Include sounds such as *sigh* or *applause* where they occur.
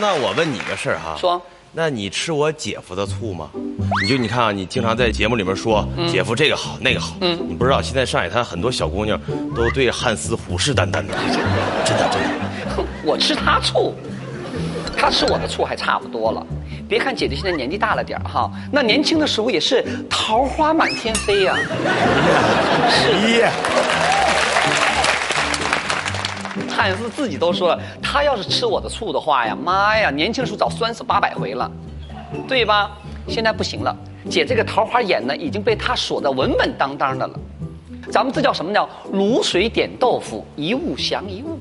那我问你个事儿哈，说，那你吃我姐夫的醋吗？你就你看啊，你经常在节目里面说、姐夫这个好那个好，嗯你不知道现在上海滩很多小姑娘都对汉斯虎视眈眈的，真的真的。哼 *laughs* 我吃他醋，他吃我的醋还差不多了。别看姐姐现在年纪大了点儿哈，那年轻的时候也是桃花满天飞呀、汉斯自己都说了，他要是吃我的醋的话呀，妈呀，年轻时候早酸死八百回了，对吧？现在不行了，姐这个桃花眼呢，已经被他锁得稳稳当当的了。咱们这叫什么叫卤水点豆腐，一物降一物。